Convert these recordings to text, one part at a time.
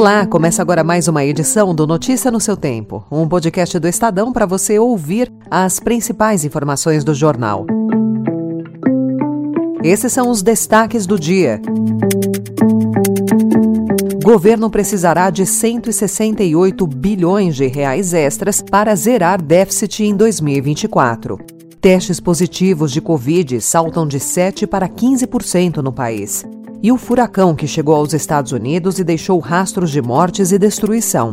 Olá, começa agora mais uma edição do Notícia no seu Tempo, um podcast do Estadão para você ouvir as principais informações do jornal. Esses são os destaques do dia. Governo precisará de 168 bilhões de reais extras para zerar déficit em 2024. Testes positivos de Covid saltam de 7 para 15% no país e o furacão que chegou aos Estados Unidos e deixou rastros de mortes e destruição.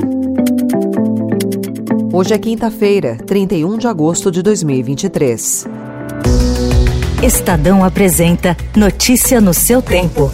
Hoje é quinta-feira, 31 de agosto de 2023. Estadão apresenta Notícia no seu tempo.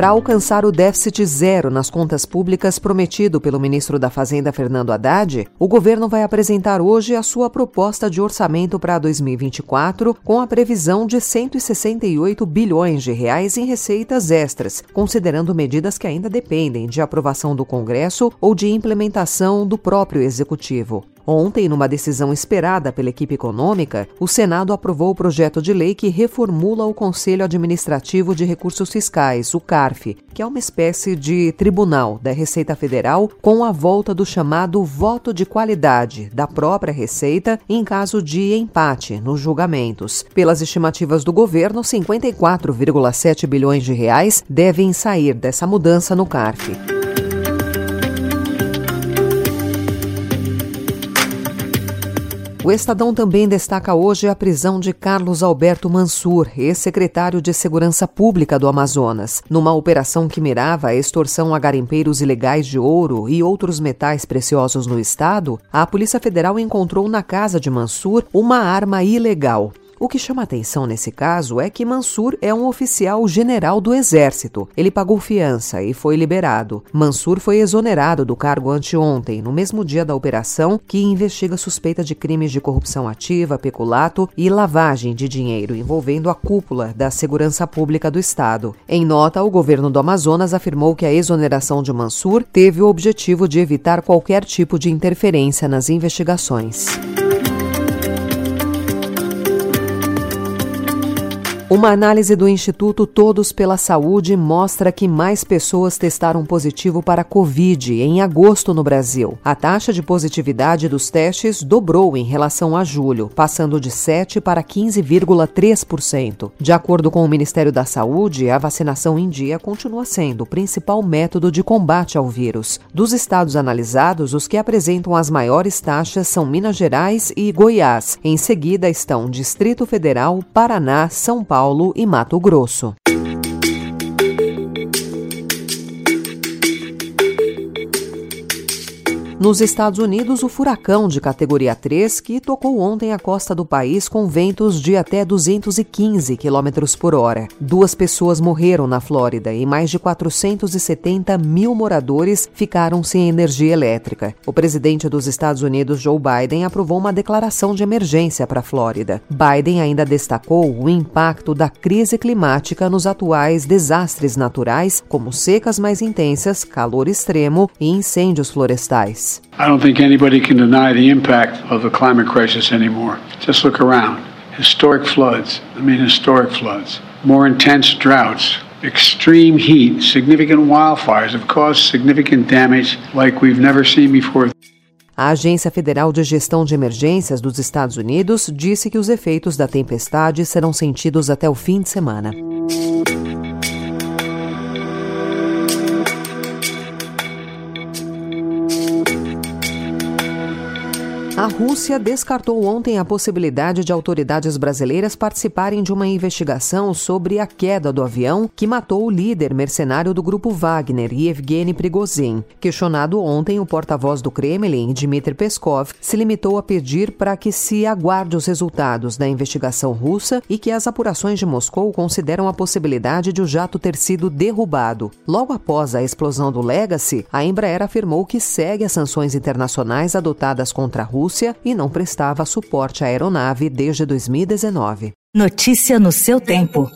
Para alcançar o déficit zero nas contas públicas prometido pelo ministro da Fazenda Fernando Haddad, o governo vai apresentar hoje a sua proposta de orçamento para 2024, com a previsão de 168 bilhões de reais em receitas extras, considerando medidas que ainda dependem de aprovação do Congresso ou de implementação do próprio executivo. Ontem, numa decisão esperada pela equipe econômica, o Senado aprovou o projeto de lei que reformula o Conselho Administrativo de Recursos Fiscais, o CARF, que é uma espécie de tribunal da Receita Federal com a volta do chamado voto de qualidade da própria Receita em caso de empate nos julgamentos. Pelas estimativas do governo, 54,7 bilhões de reais devem sair dessa mudança no CARF. O Estadão também destaca hoje a prisão de Carlos Alberto Mansur, ex-secretário de Segurança Pública do Amazonas, numa operação que mirava a extorsão a garimpeiros ilegais de ouro e outros metais preciosos no estado. A Polícia Federal encontrou na casa de Mansur uma arma ilegal. O que chama atenção nesse caso é que Mansur é um oficial general do Exército. Ele pagou fiança e foi liberado. Mansur foi exonerado do cargo anteontem, no mesmo dia da operação que investiga suspeita de crimes de corrupção ativa, peculato e lavagem de dinheiro envolvendo a cúpula da segurança pública do Estado. Em nota, o governo do Amazonas afirmou que a exoneração de Mansur teve o objetivo de evitar qualquer tipo de interferência nas investigações. Uma análise do Instituto Todos pela Saúde mostra que mais pessoas testaram positivo para Covid em agosto no Brasil. A taxa de positividade dos testes dobrou em relação a julho, passando de 7 para 15,3%. De acordo com o Ministério da Saúde, a vacinação em dia continua sendo o principal método de combate ao vírus. Dos estados analisados, os que apresentam as maiores taxas são Minas Gerais e Goiás. Em seguida estão Distrito Federal, Paraná, São Paulo Paulo e Mato Grosso. Nos Estados Unidos, o furacão de categoria 3, que tocou ontem a costa do país com ventos de até 215 km por hora. Duas pessoas morreram na Flórida e mais de 470 mil moradores ficaram sem energia elétrica. O presidente dos Estados Unidos, Joe Biden, aprovou uma declaração de emergência para a Flórida. Biden ainda destacou o impacto da crise climática nos atuais desastres naturais, como secas mais intensas, calor extremo e incêndios florestais. I don't think anybody can deny the impact of the climate crisis anymore. Just look around. Historic floods, I mean, historic floods, more intense droughts, extreme heat, significant wildfires have caused significant damage like we've never seen before. A Agência Federal de Gestão de Emergências dos Estados Unidos disse que os efeitos da tempestade serão sentidos até o fim de semana. A Rússia descartou ontem a possibilidade de autoridades brasileiras participarem de uma investigação sobre a queda do avião que matou o líder mercenário do grupo Wagner, Yevgeny Prigozhin. Questionado ontem, o porta-voz do Kremlin, Dmitry Peskov, se limitou a pedir para que se aguarde os resultados da investigação russa e que as apurações de Moscou consideram a possibilidade de o jato ter sido derrubado. Logo após a explosão do Legacy, a Embraer afirmou que segue as sanções internacionais adotadas contra a Rússia Rússia e não prestava suporte à aeronave desde 2019. Notícia no seu tempo.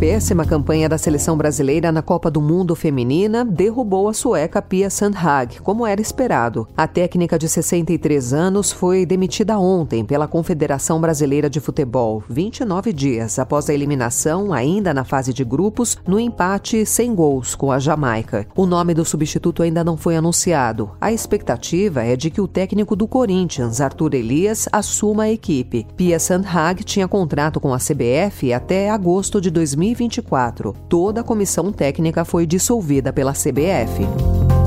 Péssima campanha da seleção brasileira na Copa do Mundo Feminina derrubou a sueca Pia Sandhag, como era esperado. A técnica de 63 anos foi demitida ontem pela Confederação Brasileira de Futebol, 29 dias após a eliminação, ainda na fase de grupos, no empate sem gols com a Jamaica. O nome do substituto ainda não foi anunciado. A expectativa é de que o técnico do Corinthians, Arthur Elias, assuma a equipe. Pia Sandhag tinha contrato com a CBF até agosto de 2024. Toda a comissão técnica foi dissolvida pela CBF.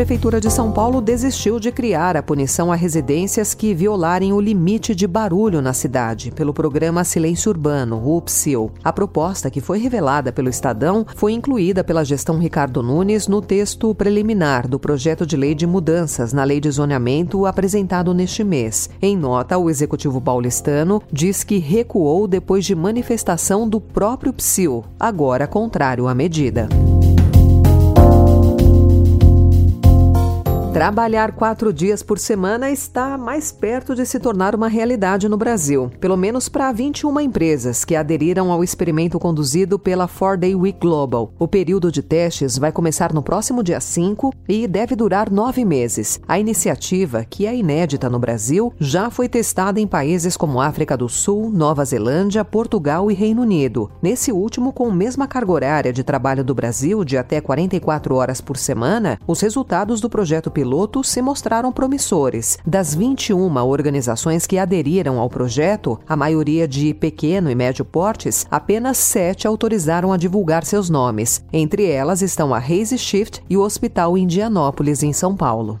Prefeitura de São Paulo desistiu de criar a punição a residências que violarem o limite de barulho na cidade, pelo programa Silêncio Urbano, o PSIL. A proposta, que foi revelada pelo Estadão, foi incluída pela gestão Ricardo Nunes no texto preliminar do projeto de lei de mudanças na lei de zoneamento apresentado neste mês. Em nota, o executivo paulistano diz que recuou depois de manifestação do próprio PSIL, agora contrário à medida. Trabalhar quatro dias por semana está mais perto de se tornar uma realidade no Brasil, pelo menos para 21 empresas que aderiram ao experimento conduzido pela Four Day Week Global. O período de testes vai começar no próximo dia 5 e deve durar nove meses. A iniciativa, que é inédita no Brasil, já foi testada em países como África do Sul, Nova Zelândia, Portugal e Reino Unido. Nesse último, com a mesma carga horária de trabalho do Brasil, de até 44 horas por semana, os resultados do projeto piloto se mostraram promissores. Das 21 organizações que aderiram ao projeto, a maioria de pequeno e médio portes, apenas sete autorizaram a divulgar seus nomes. Entre elas estão a Raise Shift e o Hospital Indianópolis, em São Paulo.